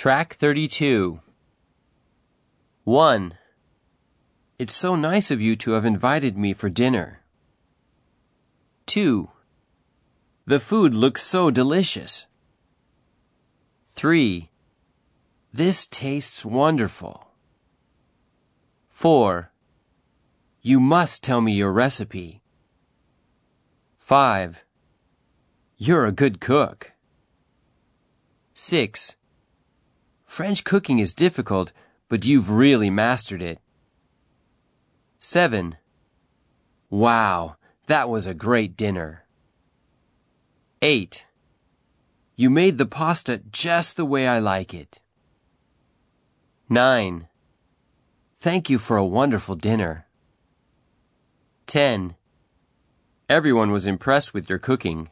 Track 32. 1. It's so nice of you to have invited me for dinner. 2. The food looks so delicious. 3. This tastes wonderful. 4. You must tell me your recipe. 5. You're a good cook. 6. French cooking is difficult, but you've really mastered it. 7. Wow, that was a great dinner. 8. You made the pasta just the way I like it. 9. Thank you for a wonderful dinner. 10. Everyone was impressed with your cooking.